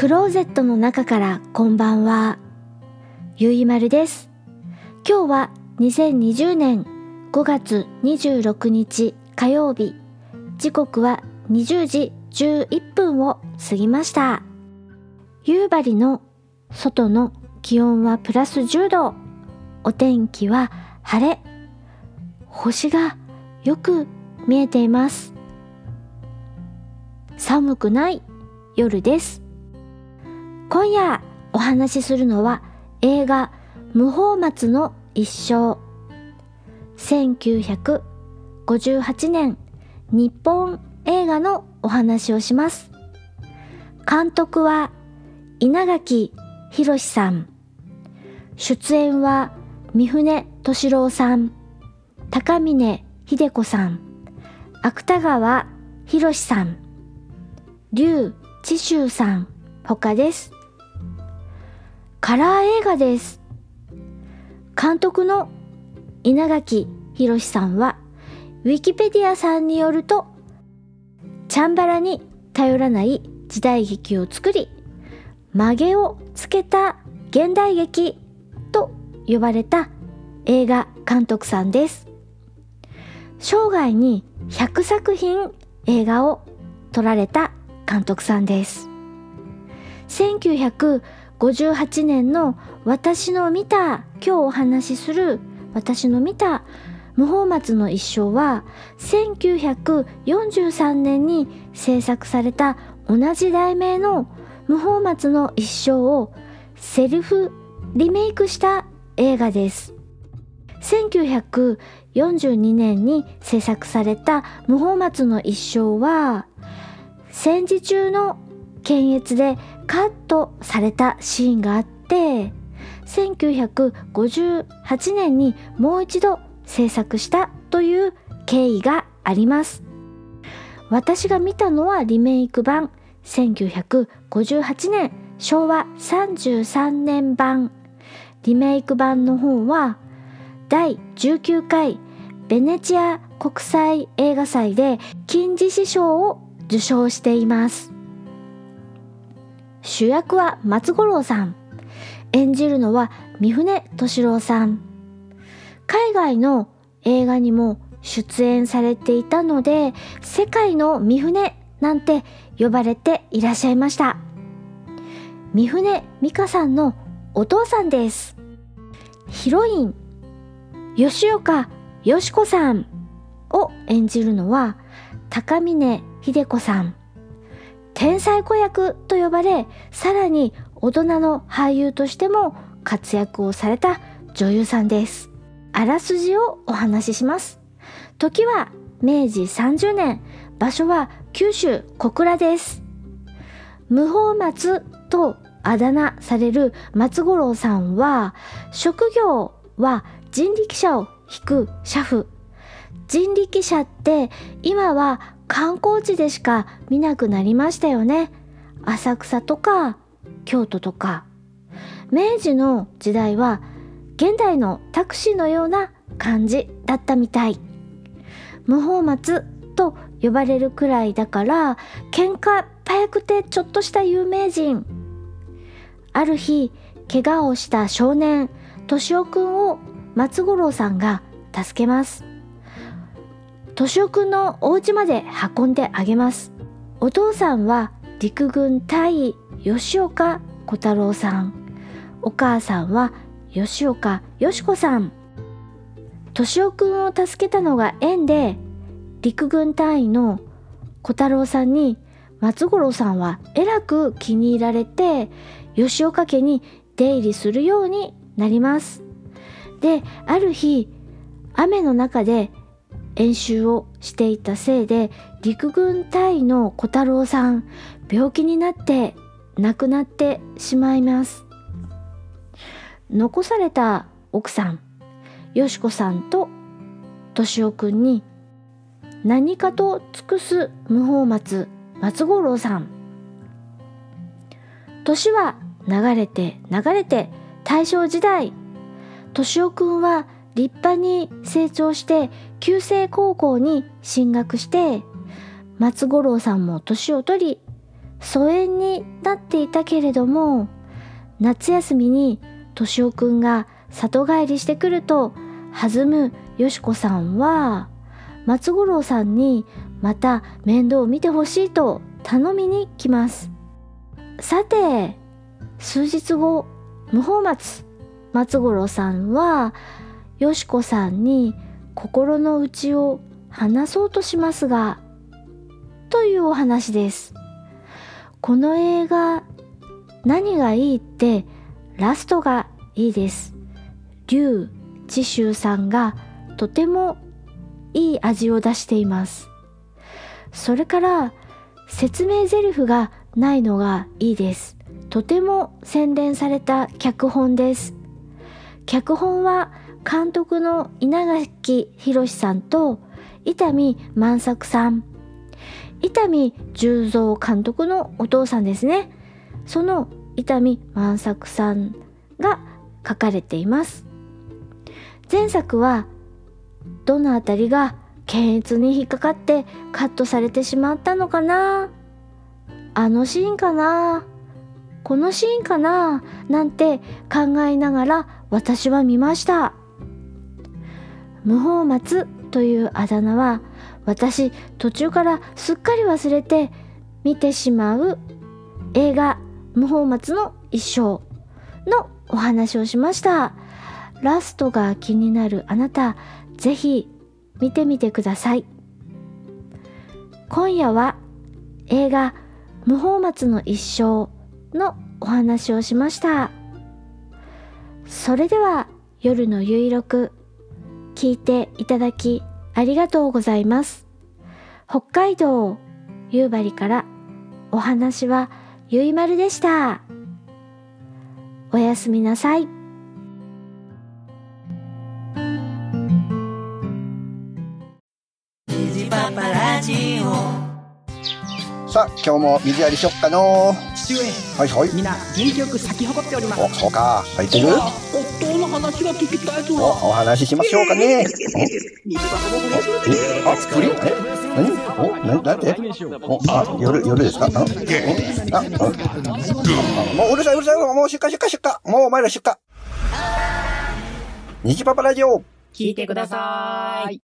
クローゼットの中からこんばんは。ゆいまるです。今日は2020年5月26日火曜日。時刻は20時11分を過ぎました。夕張の外の気温はプラス10度。お天気は晴れ。星がよく見えています。寒くない夜です。今夜お話しするのは映画無法松の一生。1958年日本映画のお話をします。監督は稲垣博さん。出演は三船敏郎さん。高峰秀子さん。芥川博さん。劉智秀さん。他です。カラー映画です。監督の稲垣博さんはウィキペディアさんによるとチャンバラに頼らない時代劇を作り曲げをつけた現代劇と呼ばれた映画監督さんです。生涯に100作品映画を撮られた監督さんです。58年の私の見た今日お話しする私の見た無法松の一生は1943年に制作された同じ題名の無法松の一生をセルフリメイクした映画です。1942年に制作された無法松の一生は戦時中の検閲でカットされたシーンがあって1958年にもう一度制作したという経緯があります。私が見たのはリメイク版1958年昭和33年版。リメイク版の方は第19回ベネチア国際映画祭で金獅子賞を受賞しています。主役は松五郎さん。演じるのは三船敏郎さん。海外の映画にも出演されていたので世界の三船なんて呼ばれていらっしゃいました。三船美香さんのお父さんです。ヒロイン吉岡よし子さんを演じるのは高峰秀子さん。天才子役と呼ばれさらに大人の俳優としても活躍をされた女優さんです。あらすじをお話しします。時は明治30年場所は九州小倉です。無法松とあだ名される松五郎さんは職業は人力車を引く車夫。人力車って今は観光地でしか見なくなりましたよね。浅草とか京都とか。明治の時代は現代のタクシーのような感じだったみたい。無法松と呼ばれるくらいだから喧嘩早くてちょっとした有名人。ある日怪我をした少年敏夫くんを松五郎さんが助けます。敏夫くんのお家まで運んであげますお父さんは陸軍大尉吉岡小太郎さんお母さんは吉岡よし子さん敏夫くんを助けたのが縁で陸軍隊員の小太郎さんに松五郎さんはえらく気に入られて吉岡家に出入りするようになりますである日雨の中で演習をしていたせいで陸軍隊の小太郎さん病気になって亡くなってしまいます。残された奥さんよしこさんととしおくんに何かと尽くす無法松松五郎さん。年は流れて流れて大正時代としおくんは立派に成長して旧制高校に進学して松五郎さんも年を取り疎遠になっていたけれども夏休みにとしおくんが里帰りしてくると弾むよしこさんは松五郎さんにまた面倒を見てほしいと頼みに来ます。さて数日後無法松松五郎さんはよしこさんに心の内を話そうとしますがというお話です。この映画何がいいってラストがいいです。劉智秀さんがとてもいい味を出しています。それから説明台詞がないのがいいです。とても洗練された脚本です。脚本は監督の稲垣博さんと伊丹万作さん。伊丹十三監督のお父さんですね。その伊丹万作さんが書かれています。前作はどのあたりが検閲に引っかかってカットされてしまったのかな？あのシーンかな？このシーンかな？なんて考えながら私は見ました。無法松というあだ名は私途中からすっかり忘れて見てしまう映画無法松の一生のお話をしました。ラストが気になるあなたぜひ見てみてください。今夜は映画無法松の一生のお話をしました。それでは夜のゆいろく聞いていただきありがとうございます。北海道夕張からお話はゆいまるでした。おやすみなさい。さあ、今日も水やりしよっかの父上。はいはい。皆元気よく咲き誇っております。お、そうか。咲いてる？話が聞きたいとお、お話ししましょうかね。水箱も嬉しいえ、あ、プリンえ何お、な、なんてお、あ、夜、夜ですかあ、おあ、うんあもううるさいうるさい。もう出荷出荷出荷。もうお前ら出荷。虹パパラジオ。聞いてください